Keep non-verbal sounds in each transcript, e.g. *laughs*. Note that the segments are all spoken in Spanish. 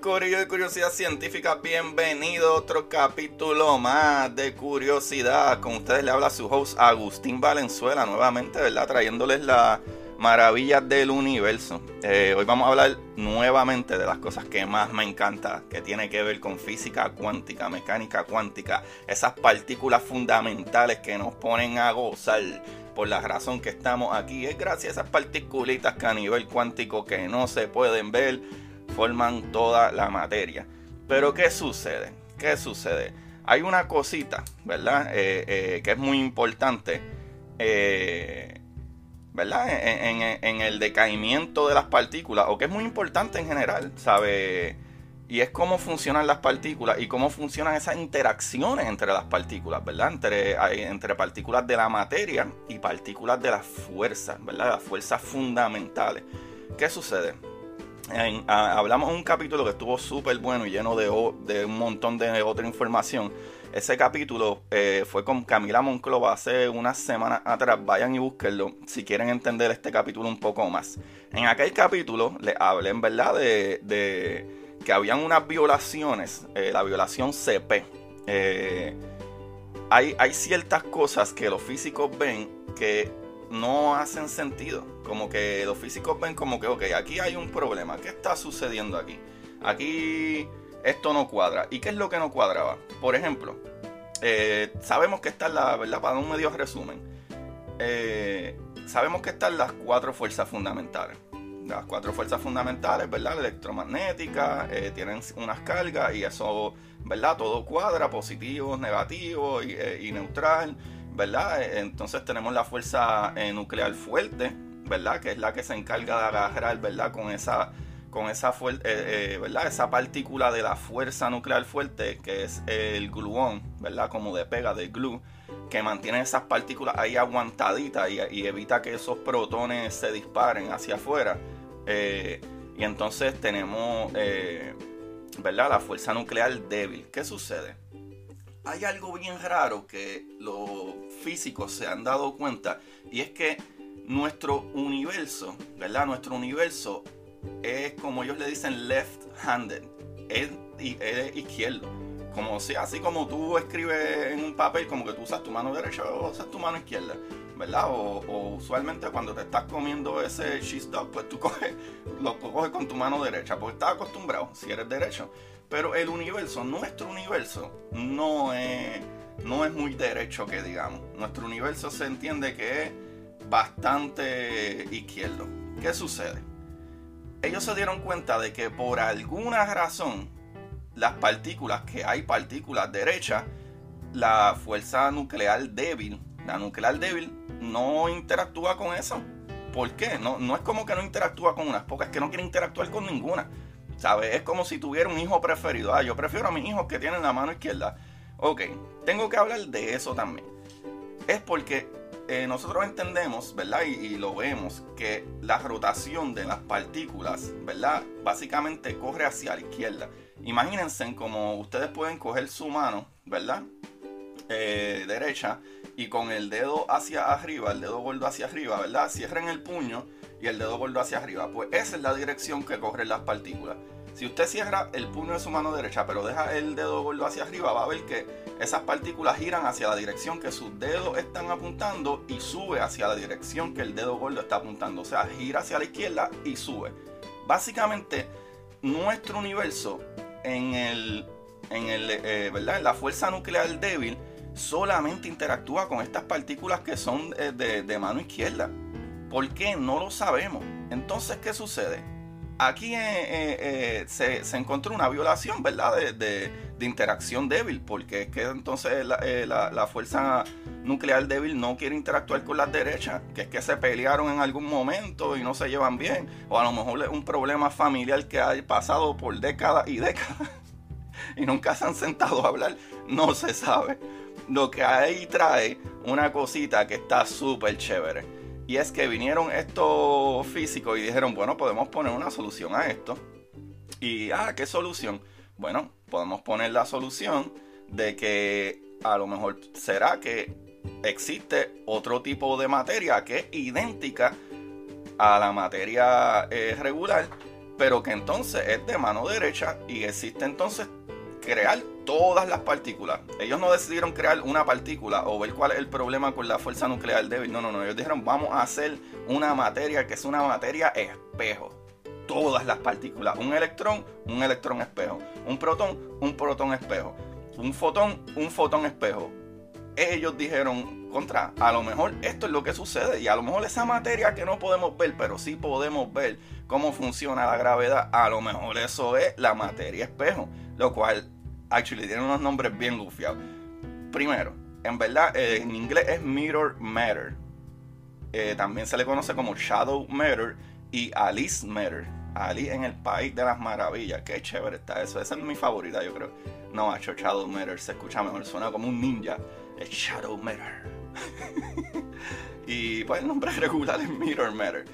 Corillo de Curiosidad Científica. Bienvenido a otro capítulo más de Curiosidad. Con ustedes le habla su host Agustín Valenzuela, nuevamente, ¿verdad? Trayéndoles las maravillas del universo. Eh, hoy vamos a hablar nuevamente de las cosas que más me encanta, que tiene que ver con física cuántica, mecánica cuántica, esas partículas fundamentales que nos ponen a gozar por la razón que estamos aquí es gracias a esas particulitas que a nivel cuántico que no se pueden ver forman toda la materia. Pero ¿qué sucede? ¿Qué sucede? Hay una cosita, ¿verdad? Eh, eh, que es muy importante, eh, ¿verdad? En, el decaimiento de las partículas, o que es muy importante en general, ¿sabe? Y es cómo funcionan las partículas y cómo funcionan esas interacciones entre las partículas, ¿verdad? Entre partículas de la materia y partículas de las fuerzas, ¿verdad? Las fuerzas fundamentales. ¿Qué sucede? En- a- hablamos un capítulo que estuvo súper bueno y lleno de, un montón de otra información. Ese capítulo eh, fue con Camila Monclova hace unas semanas atrás. Vayan y búsquenlo si quieren entender este capítulo un poco más. En aquel capítulo les hablé en verdad de, que habían unas violaciones, eh, la violación CP. Eh, hay ciertas cosas que los físicos ven que no hacen sentido. Como que los físicos ven como que, ok, aquí hay un problema. ¿Qué está sucediendo aquí? Aquí esto no cuadra. ¿Y qué es lo que no cuadraba? Por ejemplo, eh, sabemos que están la, ¿verdad? Para un medio resumen. eh, sabemos que están las cuatro fuerzas fundamentales. Las cuatro fuerzas fundamentales, ¿verdad? Electromagnética, eh, tienen unas cargas y eso, ¿verdad? Todo cuadra, positivo, negativo y, neutral, ¿verdad? Entonces tenemos la fuerza nuclear fuerte, ¿verdad? Que es la que se encarga de agarrar, ¿verdad? Con esa, con esa, eh, eh, ¿verdad? esa partícula de la fuerza nuclear fuerte, que es el gluón, ¿verdad? Como de pega, de glue, que mantiene esas partículas ahí aguantaditas y, evita que esos protones se disparen hacia afuera. Eh, y entonces tenemos, ¿verdad? La fuerza nuclear débil. ¿Qué sucede? Hay algo bien raro que los físicos se han dado cuenta y es que nuestro universo, ¿verdad? Nuestro universo es como ellos le dicen left-handed, es, izquierdo. Como si, así como tú escribes en un papel, como que tú usas tu mano derecha o usas tu mano izquierda, ¿verdad? O, o usualmente cuando te estás comiendo ese cheese dog, pues tú *laughs* coges, lo coges con tu mano derecha, porque estás acostumbrado, si eres derecho. Pero el universo, nuestro universo, no es, no es muy derecho que digamos. Nuestro universo se entiende que es bastante izquierdo. ¿Qué sucede? Ellos se dieron cuenta de que por alguna razón las partículas, que hay partículas derechas, la fuerza nuclear débil, la nuclear débil no interactúa con eso. ¿Por qué? No, no es como que no interactúa con unas pocas, que no quiere interactuar con ninguna. ¿Sabes? Es como si tuviera un hijo preferido. Ah, yo prefiero a mis hijos que tienen la mano izquierda. Ok, tengo que hablar de eso también. Es porque eh, nosotros entendemos, ¿verdad? Y, lo vemos, que la rotación de las partículas, ¿verdad? Básicamente corre hacia la izquierda. Imagínense como ustedes pueden coger su mano, ¿verdad? Eh, derecha y con el dedo hacia arriba, el dedo gordo hacia arriba, ¿verdad? Cierren el puño y el dedo gordo hacia arriba. Pues esa es la dirección que corren las partículas. Si usted cierra el puño de su mano derecha, pero deja el dedo gordo hacia arriba, va a ver que esas partículas giran hacia la dirección que sus dedos están apuntando y sube hacia la dirección que el dedo gordo está apuntando. O sea, gira hacia la izquierda y sube. Básicamente, nuestro universo en el, en el, eh, ¿verdad? La fuerza nuclear débil solamente interactúa con estas partículas que son eh, de, mano izquierda. ¿Por qué? No lo sabemos. Entonces, ¿qué sucede? Aquí eh, se, encontró una violación, ¿verdad? De, interacción débil, porque es que entonces la, fuerza nuclear débil no quiere interactuar con las derechas, que es que se pelearon en algún momento y no se llevan bien, o a lo mejor es un problema familiar que ha pasado por décadas y décadas *laughs* y nunca se han sentado a hablar, no se sabe. Lo que ahí trae una cosita que está súper chévere. Y es que vinieron estos físicos y dijeron, bueno, podemos poner una solución a esto. Y, ah, ¿qué solución? Bueno, podemos poner la solución de que a lo mejor será que existe otro tipo de materia que es idéntica a la materia eh, regular, pero que entonces es de mano derecha y existe entonces crear todas las partículas. Ellos no decidieron crear una partícula o ver cuál es el problema con la fuerza nuclear débil. No, no, no. Ellos dijeron, vamos a hacer una materia que es una materia espejo. Todas las partículas. Un electrón, un electrón espejo. Un protón, un protón espejo. Un fotón, un fotón espejo. Ellos dijeron, contra, a lo mejor esto es lo que sucede y a lo mejor esa materia que no podemos ver, pero sí podemos ver cómo funciona la gravedad, a lo mejor eso es la materia espejo, lo cual actually tiene unos nombres bien gufiados. Primero, en verdad, eh, en inglés es Mirror Matter. Eh, también se le conoce como Shadow Matter y Alice Matter. Ali en el País de las Maravillas. Qué chévere está eso. Esa es mi favorita, yo creo. No, macho, Shadow Matter se escucha mejor. Suena como un ninja. Es Shadow Matter. *laughs* y pues el nombre *laughs* regular es Mirror Matter.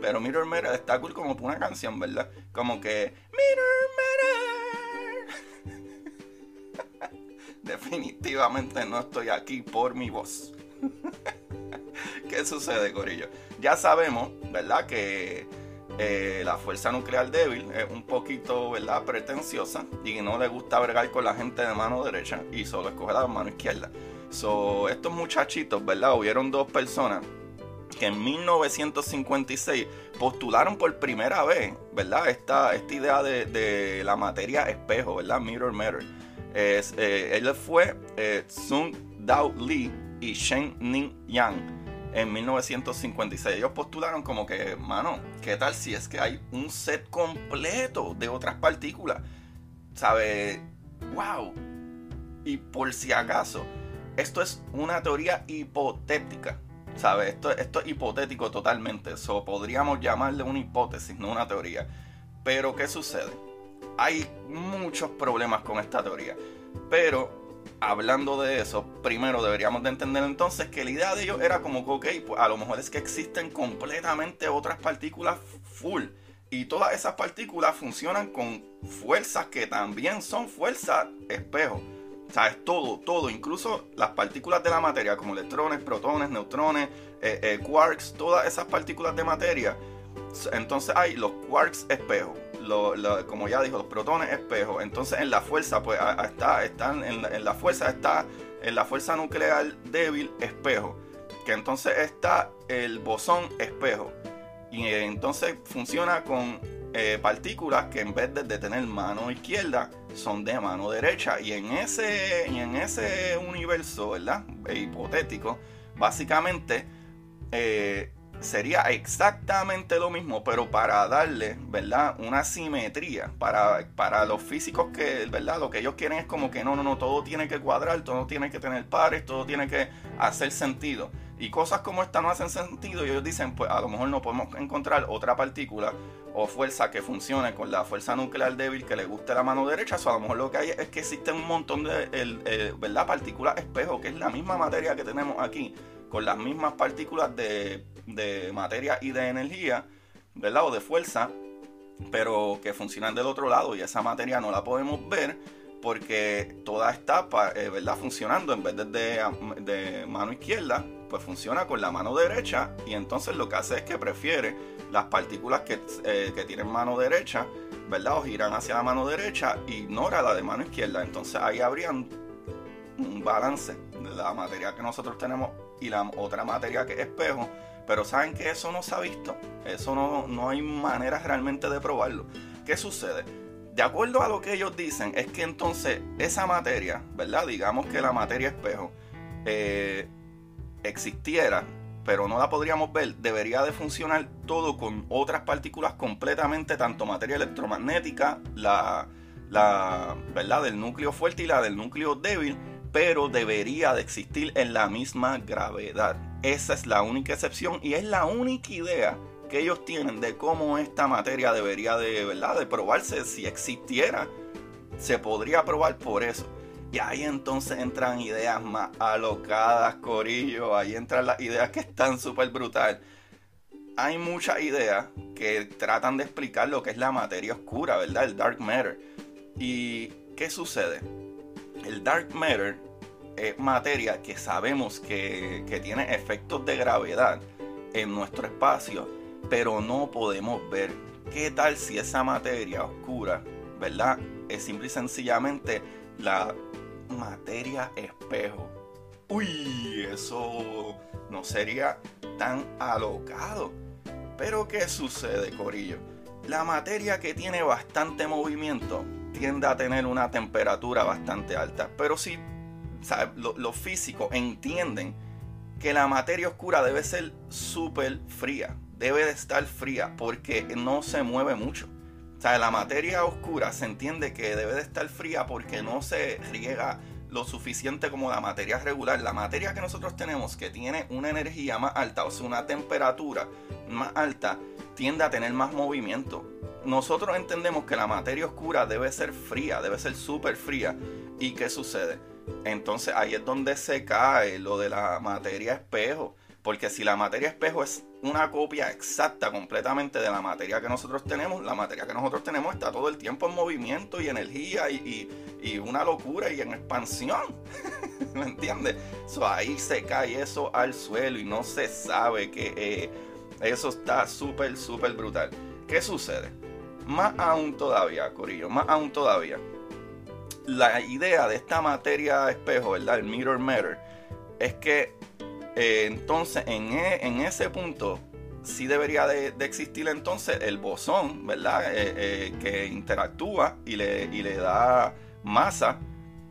Pero Mirror Matter está cool como una canción, ¿verdad? Como que Mirror *laughs* definitivamente no estoy aquí por mi voz. *laughs* ¿Qué sucede, Corillo? Ya sabemos, ¿verdad? Que eh, la fuerza nuclear débil es un poquito, ¿verdad? Pretenciosa y no le gusta bregar con la gente de mano derecha y solo escoge la mano izquierda. So, estos muchachitos, ¿verdad? Hubieron dos personas que en 1956 postularon por primera vez, ¿verdad? Esta, esta idea de, de la materia espejo, ¿verdad? Mirror matter es, eh, fue eh, Sun Dao Li y Shen Ning Yang en 1956. Ellos postularon como que, mano, ¿qué tal si es que hay un set completo de otras partículas? ¿Sabe? ¡Wow! Y por si acaso, esto es una teoría hipotética. ¿Sabe? Esto, esto es hipotético totalmente. Eso podríamos llamarle una hipótesis, no una teoría. Pero, ¿qué sucede? Hay muchos problemas con esta teoría. Pero hablando de eso, primero deberíamos de entender entonces que la idea de ellos era como que, ok, pues a lo mejor es que existen completamente otras partículas full. Y todas esas partículas funcionan con fuerzas que también son fuerzas espejo. O sea, es todo, todo, incluso las partículas de la materia, como electrones, protones, neutrones, eh, eh, quarks, todas esas partículas de materia. Entonces hay los quarks espejo como ya dijo, los protones espejos. Entonces en la fuerza, pues está, están en, la, fuerza está en la fuerza nuclear débil espejo. Que entonces está el bosón espejo. Y entonces funciona con eh, partículas que en vez de, tener mano izquierda son de mano derecha. Y en ese, en ese universo, ¿verdad? hipotético, básicamente eh, sería exactamente lo mismo, pero para darle, ¿verdad? Una simetría para, para los físicos que, ¿verdad? Lo que ellos quieren es como que no, no, no, todo tiene que cuadrar, todo tiene que tener pares, todo tiene que hacer sentido. Y cosas como esta no hacen sentido y ellos dicen, pues a lo mejor no podemos encontrar otra partícula o fuerza que funcione con la fuerza nuclear débil que le guste la mano derecha. O a lo mejor lo que hay es que existen un montón de, el, ¿verdad? Partículas espejo, que es la misma materia que tenemos aquí con las mismas partículas de, materia y de energía, ¿verdad? O de fuerza, pero que funcionan del otro lado y esa materia no la podemos ver porque toda está, eh, ¿verdad? Funcionando en vez de, de, mano izquierda, pues funciona con la mano derecha y entonces lo que hace es que prefiere las partículas que, eh, que tienen mano derecha, ¿verdad? O giran hacia la mano derecha, ignora la de mano izquierda. Entonces ahí habrían un balance de la materia que nosotros tenemos y la otra materia que es espejo. Pero saben que eso no se ha visto. Eso no, no hay manera realmente de probarlo. ¿Qué sucede? de acuerdo a lo que ellos dicen, es que entonces esa materia, ¿verdad? Digamos que la materia espejo eh, existiera, pero no la podríamos ver, debería de funcionar todo con otras partículas completamente, tanto materia electromagnética, la, la ¿verdad? del núcleo fuerte y la del núcleo débil, pero debería de existir en la misma gravedad. Esa es la única excepción y es la única idea que ellos tienen de cómo esta materia debería de, ¿verdad? de probarse si existiera. Se podría probar por eso. Y ahí entonces entran ideas más alocadas, Corillo. Ahí entran las ideas que están súper brutal. Hay muchas ideas que tratan de explicar lo que es la materia oscura, ¿verdad? El dark matter. ¿Y qué sucede? El dark matter es materia que sabemos que, que tiene efectos de gravedad en nuestro espacio pero no podemos ver. ¿Qué tal si esa materia oscura, verdad? Es simple y sencillamente la materia espejo. Uy, eso no sería tan alocado. Pero ¿qué sucede, Corillo? La materia que tiene bastante movimiento tiende a tener una temperatura bastante alta. Pero si los físicos entienden que la materia oscura debe ser súper fría debe de estar fría porque no se mueve mucho. O sea, la materia oscura se entiende que debe de estar fría porque no se riega lo suficiente como la materia regular. La materia que nosotros tenemos que tiene una energía más alta, o sea, una temperatura más alta, tiende a tener más movimiento. Nosotros entendemos que la materia oscura debe ser fría, debe ser súper fría. ¿Y qué sucede? Entonces ahí es donde se cae lo de la materia espejo. Porque si la materia espejo es una copia exacta completamente de la materia que nosotros tenemos, la materia que nosotros tenemos está todo el tiempo en movimiento y energía y, una locura y en expansión. *laughs* ¿Me entiendes? ahí se cae eso al suelo y no se sabe que eh, eso está súper, súper brutal. ¿Qué sucede? Más aún todavía, Corillo, más aún todavía. La idea de esta materia espejo, ¿verdad? El mirror matter, es que eh, entonces, e, en, ese punto, sí debería de, existir entonces el bosón, ¿verdad? Eh, eh, que interactúa y le, le, da masa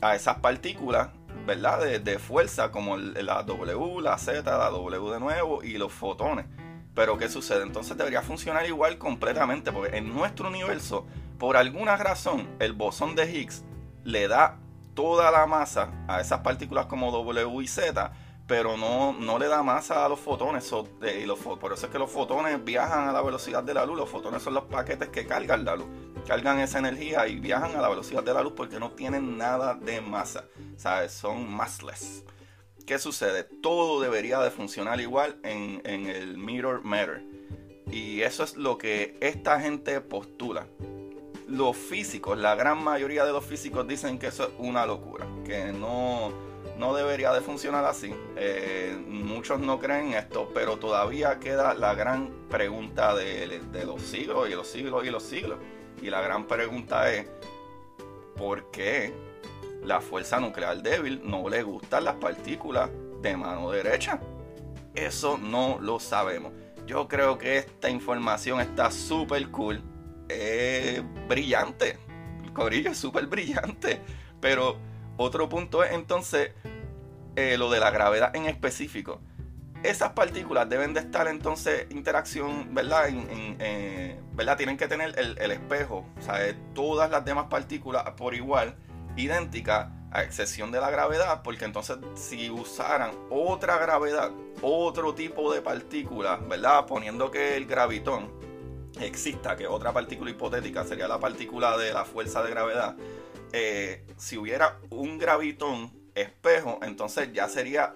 a esas partículas, ¿verdad? De, fuerza, como la W, la Z, la W de nuevo y los fotones. Pero ¿qué sucede? Entonces debería funcionar igual completamente, porque en nuestro universo, por alguna razón, el bosón de Higgs le da toda la masa a esas partículas como W y Z, pero no, no le da masa a los fotones. y los, por eso es que los fotones viajan a la velocidad de la luz. Los fotones son los paquetes que cargan la luz. Cargan esa energía y viajan a la velocidad de la luz porque no tienen nada de masa. ¿Sabes? Son massless. ¿Qué sucede? Todo debería de funcionar igual en, en el mirror matter. Y eso es lo que esta gente postula. Los físicos, la gran mayoría de los físicos dicen que eso es una locura. Que no no debería de funcionar así. Eh, muchos no creen esto, pero todavía queda la gran pregunta de, los siglos y los siglos y los siglos. Y la gran pregunta es, ¿por qué la fuerza nuclear débil no le gustan las partículas de mano derecha? Eso no lo sabemos. Yo creo que esta información está súper cool. Es brillante. El corillo es súper brillante. Pero otro punto es entonces eh, lo de la gravedad en específico. Esas partículas deben de estar entonces interacción, ¿verdad? Eh, ¿verdad? Tienen que tener el, espejo, o sea, todas las demás partículas por igual, idénticas, a excepción de la gravedad, porque entonces si usaran otra gravedad, otro tipo de partícula, ¿verdad? Poniendo que el gravitón exista, que otra partícula hipotética sería la partícula de la fuerza de gravedad, eh, si hubiera un gravitón espejo, entonces ya sería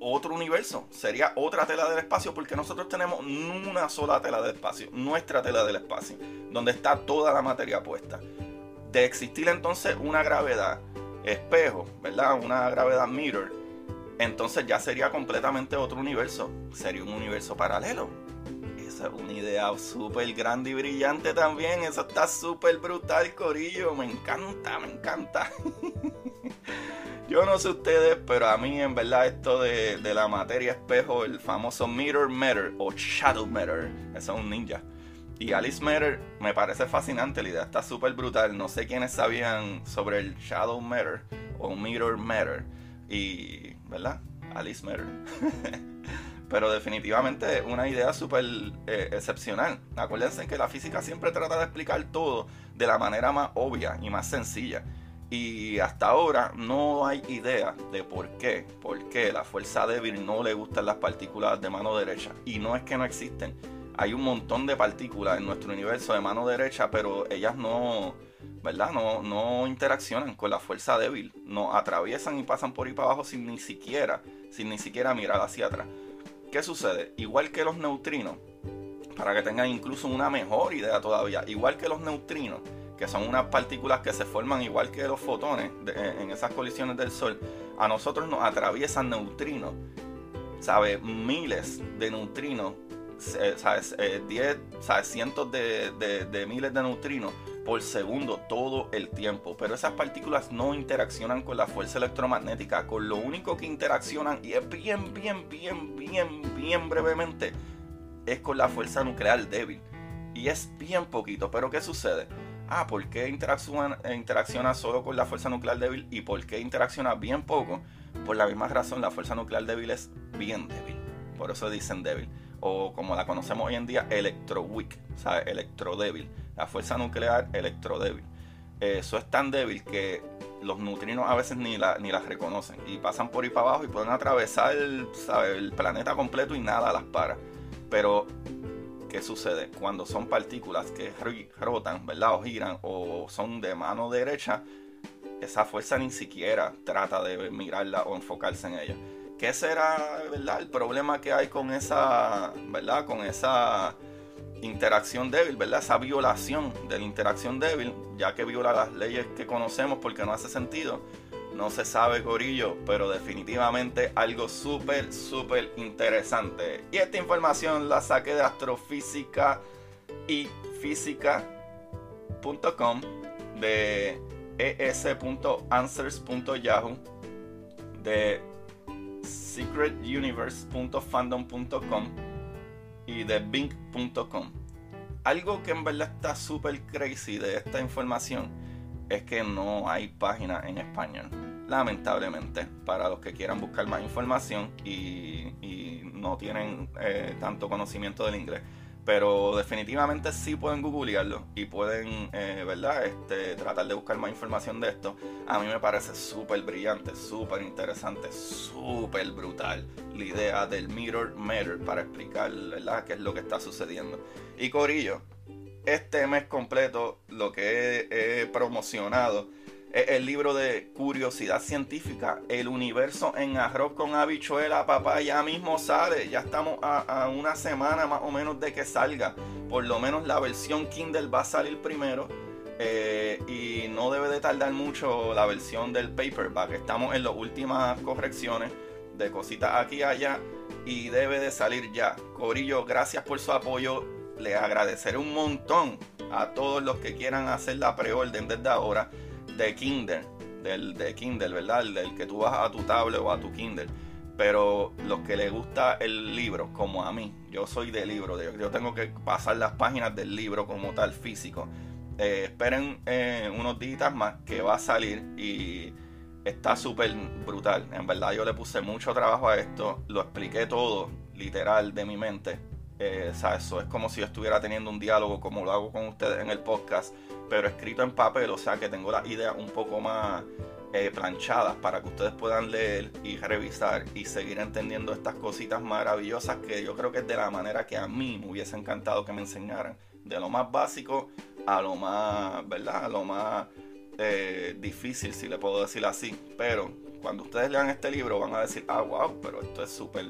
otro universo, sería otra tela del espacio, porque nosotros tenemos una sola tela del espacio, nuestra tela del espacio, donde está toda la materia puesta. De existir entonces una gravedad espejo, ¿verdad? Una gravedad mirror, entonces ya sería completamente otro universo, sería un universo paralelo una idea súper grande y brillante también. Eso está súper brutal, Corillo. Me encanta, me encanta. *laughs* Yo no sé ustedes, pero a mí en verdad esto de, la materia espejo, el famoso mirror matter o shadow matter, eso es un ninja. Y Alice Matter me parece fascinante, la idea está súper brutal. No sé quiénes sabían sobre el Shadow Matter o Mirror Matter. Y, ¿verdad? Alice Matter. *laughs* Pero definitivamente una idea súper eh, excepcional. Acuérdense que la física siempre trata de explicar todo de la manera más obvia y más sencilla. Y hasta ahora no hay idea de por qué, por qué la fuerza débil no le gustan las partículas de mano derecha. Y no es que no existen. Hay un montón de partículas en nuestro universo de mano derecha, pero ellas no, ¿verdad? No, no interaccionan con la fuerza débil. No atraviesan y pasan por ahí para abajo sin ni siquiera, sin ni siquiera mirar hacia atrás. ¿Qué sucede? Igual que los neutrinos, para que tengan incluso una mejor idea todavía, igual que los neutrinos, que son unas partículas que se forman igual que los fotones en esas colisiones del Sol, a nosotros nos atraviesan neutrinos, ¿sabes? Miles de neutrinos, ¿sabes? Eh, diez, ¿sabes? Cientos de, de miles de neutrinos por segundo todo el tiempo. Pero esas partículas no interaccionan con la fuerza electromagnética. Con lo único que interaccionan, y es bien, bien, bien, bien, bien brevemente, es con la fuerza nuclear débil. Y es bien poquito. Pero ¿qué sucede? Ah, ¿por qué interacciona, solo con la fuerza nuclear débil y por qué interacciona bien poco? Por la misma razón, la fuerza nuclear débil es bien débil. Por eso dicen débil. O como la conocemos hoy en día, electroweak, o sea, electrodébil la fuerza nuclear electrodébil. Eso es tan débil que los neutrinos a veces ni, la, ni las reconocen y pasan por ahí para abajo y pueden atravesar el, el planeta completo y nada las para. Pero, ¿qué sucede? Cuando son partículas que rotan, ¿verdad? O giran o son de mano derecha, esa fuerza ni siquiera trata de mirarla o enfocarse en ella. ¿Qué será, verdad? El problema que hay con esa, ¿verdad? Con esa interacción débil, ¿verdad? Esa violación de la interacción débil, ya que viola las leyes que conocemos porque no hace sentido. No se sabe, gorillo, pero definitivamente algo súper, súper interesante. Y esta información la saqué de astrofísica y física.com, de es.answers.yahoo, de secretuniverse.fandom.com y de Bing.com. Algo que en verdad está súper crazy de esta información es que no hay página en español. Lamentablemente, para los que quieran buscar más información y, no tienen eh, tanto conocimiento del inglés pero definitivamente sí pueden googlearlo y pueden, eh, ¿verdad? Este, tratar de buscar más información de esto. A mí me parece súper brillante, súper interesante, súper brutal la idea del Mirror Matter para explicar, ¿verdad?, qué es lo que está sucediendo. Y Corillo, este mes completo lo que he promocionado el libro de curiosidad científica, El universo en arroz con habichuela, papá, ya mismo sale, ya estamos a, una semana más o menos de que salga, por lo menos la versión Kindle va a salir primero. Eh, y no debe de tardar mucho la versión del paperback. Estamos en las últimas correcciones de cositas aquí y allá y debe de salir ya. Corillo, gracias por su apoyo. Le agradeceré un montón a todos los que quieran hacer la preorden desde ahora de Kindle, del de Kindle, ¿verdad? del que tú vas a tu tablet o a tu Kindle. Pero los que les gusta el libro, como a mí, yo soy de libro, yo tengo que pasar las páginas del libro como tal físico. Eh, esperen eh, unos días más que va a salir y está súper brutal. En verdad yo le puse mucho trabajo a esto, lo expliqué todo, literal, de mi mente. Eh, o sea, eso es como si yo estuviera teniendo un diálogo como lo hago con ustedes en el podcast pero escrito en papel, o sea que tengo las ideas un poco más eh, planchadas para que ustedes puedan leer y revisar y seguir entendiendo estas cositas maravillosas que yo creo que es de la manera que a mí me hubiese encantado que me enseñaran. De lo más básico a lo más, ¿verdad? A lo más eh, difícil, si le puedo decir así. Pero cuando ustedes lean este libro van a decir, ah, wow, pero esto es súper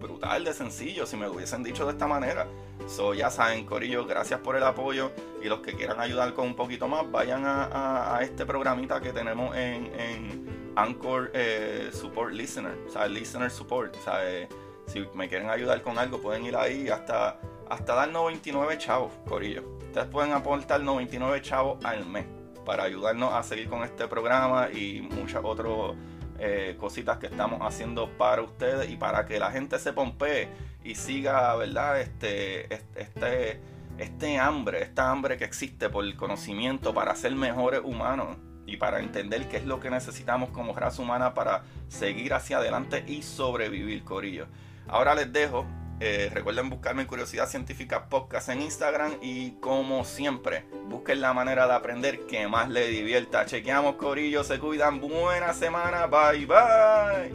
brutal de sencillo si me lo hubiesen dicho de esta manera. So, ya saben, Corillo, gracias por el apoyo. Y los que quieran ayudar con un poquito más, vayan a, este programita que tenemos en, Anchor eh, Support Listener, o sea, Listener Support. O sea, eh, si me quieren ayudar con algo, pueden ir ahí hasta, hasta dar 99 chavos, Corillo. Ustedes pueden aportar 99 chavos al mes para ayudarnos a seguir con este programa y muchas otras eh, cositas que estamos haciendo para ustedes y para que la gente se pompee y siga, ¿verdad? Este, este, este hambre, esta hambre que existe por el conocimiento para ser mejores humanos y para entender qué es lo que necesitamos como raza humana para seguir hacia adelante y sobrevivir, Corillo. Ahora les dejo. Eh, recuerden buscarme Curiosidad Científica Podcast en Instagram y como siempre, busquen la manera de aprender que más les divierta. Chequeamos, Corillo, se cuidan. Buena semana, bye bye.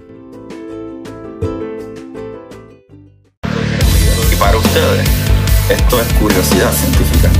Y para ustedes, esto es Curiosidad Científica.